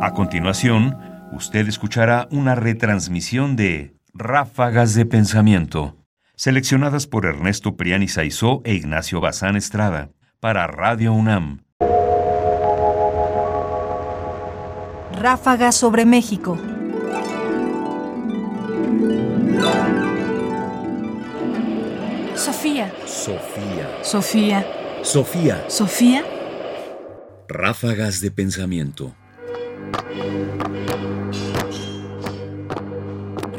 A continuación, usted escuchará una retransmisión de Ráfagas de Pensamiento, seleccionadas por Ernesto Priani Saizó e Ignacio Bazán Estrada, para Radio UNAM. Ráfagas sobre México. Sofía. Sofía. Sofía. Sofía. Sofía. Ráfagas de pensamiento.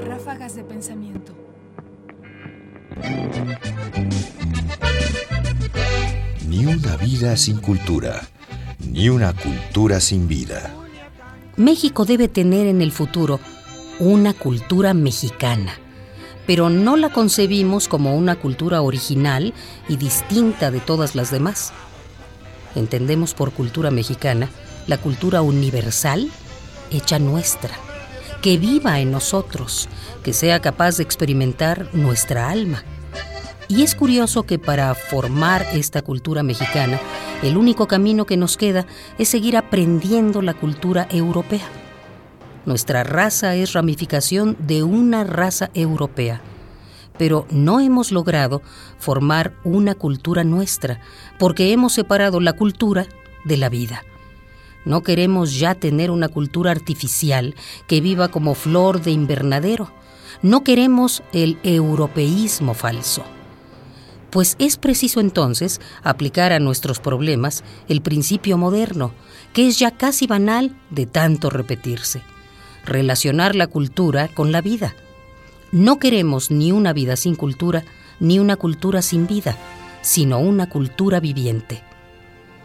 Ráfagas de pensamiento. Ni una vida sin cultura, ni una cultura sin vida. México debe tener en el futuro una cultura mexicana, pero no la concebimos como una cultura original y distinta de todas las demás. Entendemos por cultura mexicana la cultura universal hecha nuestra, que viva en nosotros, que sea capaz de experimentar nuestra alma. Y es curioso que para formar esta cultura mexicana, el único camino que nos queda es seguir aprendiendo la cultura europea. Nuestra raza es ramificación de una raza europea, pero no hemos logrado formar una cultura nuestra, porque hemos separado la cultura de la vida. No queremos ya tener una cultura artificial que viva como flor de invernadero. No queremos el europeísmo falso. Pues es preciso entonces aplicar a nuestros problemas el principio moderno, que es ya casi banal de tanto repetirse. Relacionar la cultura con la vida. No queremos ni una vida sin cultura, ni una cultura sin vida, sino una cultura viviente.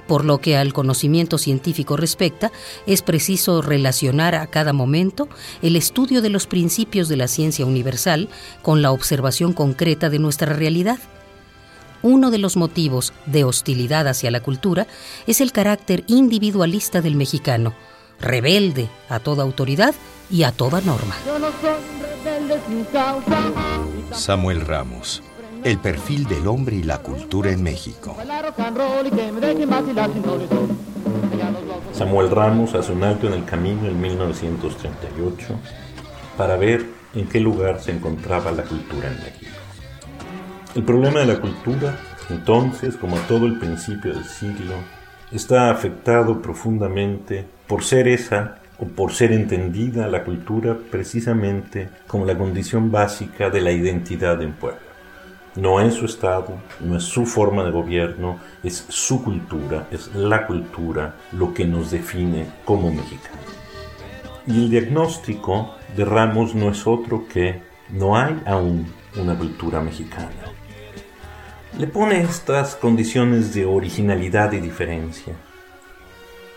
Por lo que al conocimiento científico respecta, es preciso relacionar a cada momento el estudio de los principios de la ciencia universal con la observación concreta de nuestra realidad. Uno de los motivos de hostilidad hacia la cultura es el carácter individualista del mexicano, rebelde a toda autoridad y a toda norma. Samuel Ramos, el perfil del hombre y la cultura en México. Samuel Ramos hace un alto en el camino en 1938 para ver en qué lugar se encontraba la cultura en México. El problema de la cultura, entonces, como a todo el principio del siglo, está afectado profundamente por ser esa o por ser entendida la cultura precisamente como la condición básica de la identidad de un pueblo. No es su Estado, no es su forma de gobierno, es su cultura, es la cultura lo que nos define como mexicanos. Y el diagnóstico de Ramos no es otro que no hay aún una cultura mexicana. Le pone estas condiciones de originalidad y diferencia,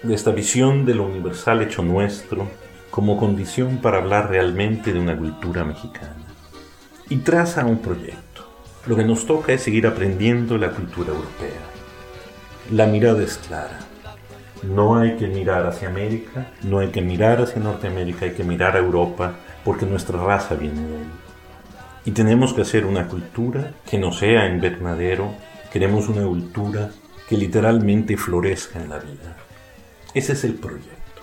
de esta visión de lo universal hecho nuestro como condición para hablar realmente de una cultura mexicana. Y traza un proyecto lo que nos toca es seguir aprendiendo la cultura europea. La mirada es clara. No hay que mirar hacia América, no hay que mirar hacia Norteamérica, hay que mirar a Europa porque nuestra raza viene de ahí. Y tenemos que hacer una cultura que no sea invernadero, queremos una cultura que literalmente florezca en la vida. Ese es el proyecto.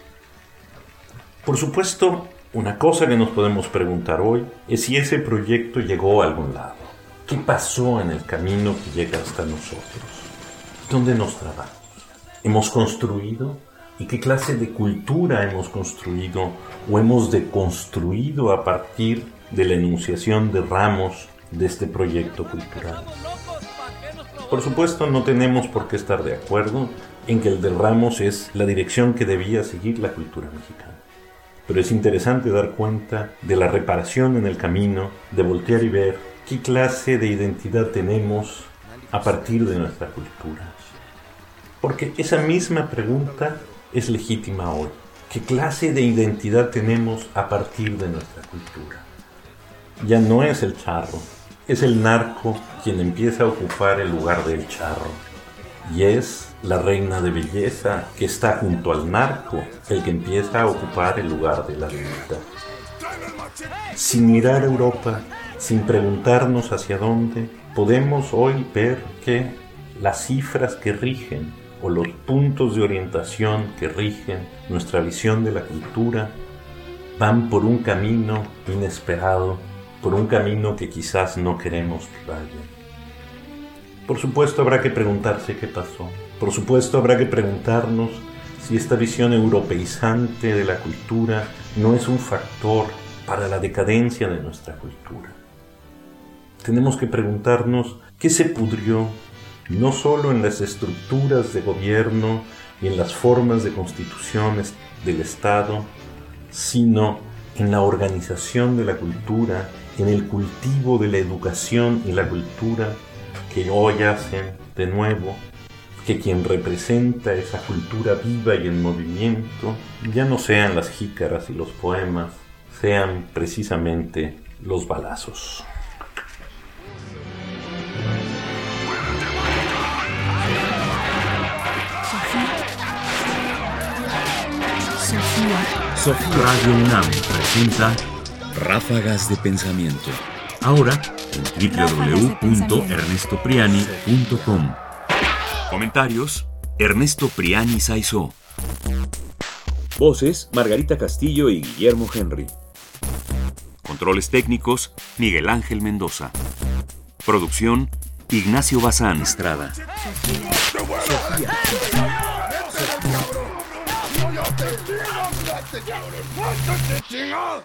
Por supuesto, una cosa que nos podemos preguntar hoy es si ese proyecto llegó a algún lado. ¿Qué pasó en el camino que llega hasta nosotros? ¿Dónde nos trabamos? ¿Hemos construido? ¿Y qué clase de cultura hemos construido o hemos deconstruido a partir de la enunciación de ramos de este proyecto cultural? Por supuesto, no tenemos por qué estar de acuerdo en que el de Ramos es la dirección que debía seguir la cultura mexicana. Pero es interesante dar cuenta de la reparación en el camino, de voltear y ver ¿Qué clase de identidad tenemos a partir de nuestra cultura? Porque esa misma pregunta es legítima hoy. ¿Qué clase de identidad tenemos a partir de nuestra cultura? Ya no es el charro, es el narco quien empieza a ocupar el lugar del charro. Y es la reina de belleza que está junto al narco el que empieza a ocupar el lugar de la vida. Sin mirar a Europa, sin preguntarnos hacia dónde, podemos hoy ver que las cifras que rigen o los puntos de orientación que rigen nuestra visión de la cultura van por un camino inesperado, por un camino que quizás no queremos que vayan. Por supuesto habrá que preguntarse qué pasó. Por supuesto habrá que preguntarnos si esta visión europeizante de la cultura no es un factor para la decadencia de nuestra cultura. Tenemos que preguntarnos qué se pudrió no solo en las estructuras de gobierno y en las formas de constituciones del Estado, sino en la organización de la cultura, en el cultivo de la educación y la cultura que hoy hacen de nuevo que quien representa esa cultura viva y en movimiento ya no sean las jícaras y los poemas, sean precisamente los balazos. Sofía. Radio UNAM presenta Ráfagas de Pensamiento. ahora en www.ernestopriani.com. Comentarios: Ernesto Priani Saizó. Voces, Margarita Castillo y Guillermo Henry. Controles técnicos: Miguel Ángel Mendoza. Producción: Ignacio Bazán Estrada. Ausgegaut the Monsterstitchinger!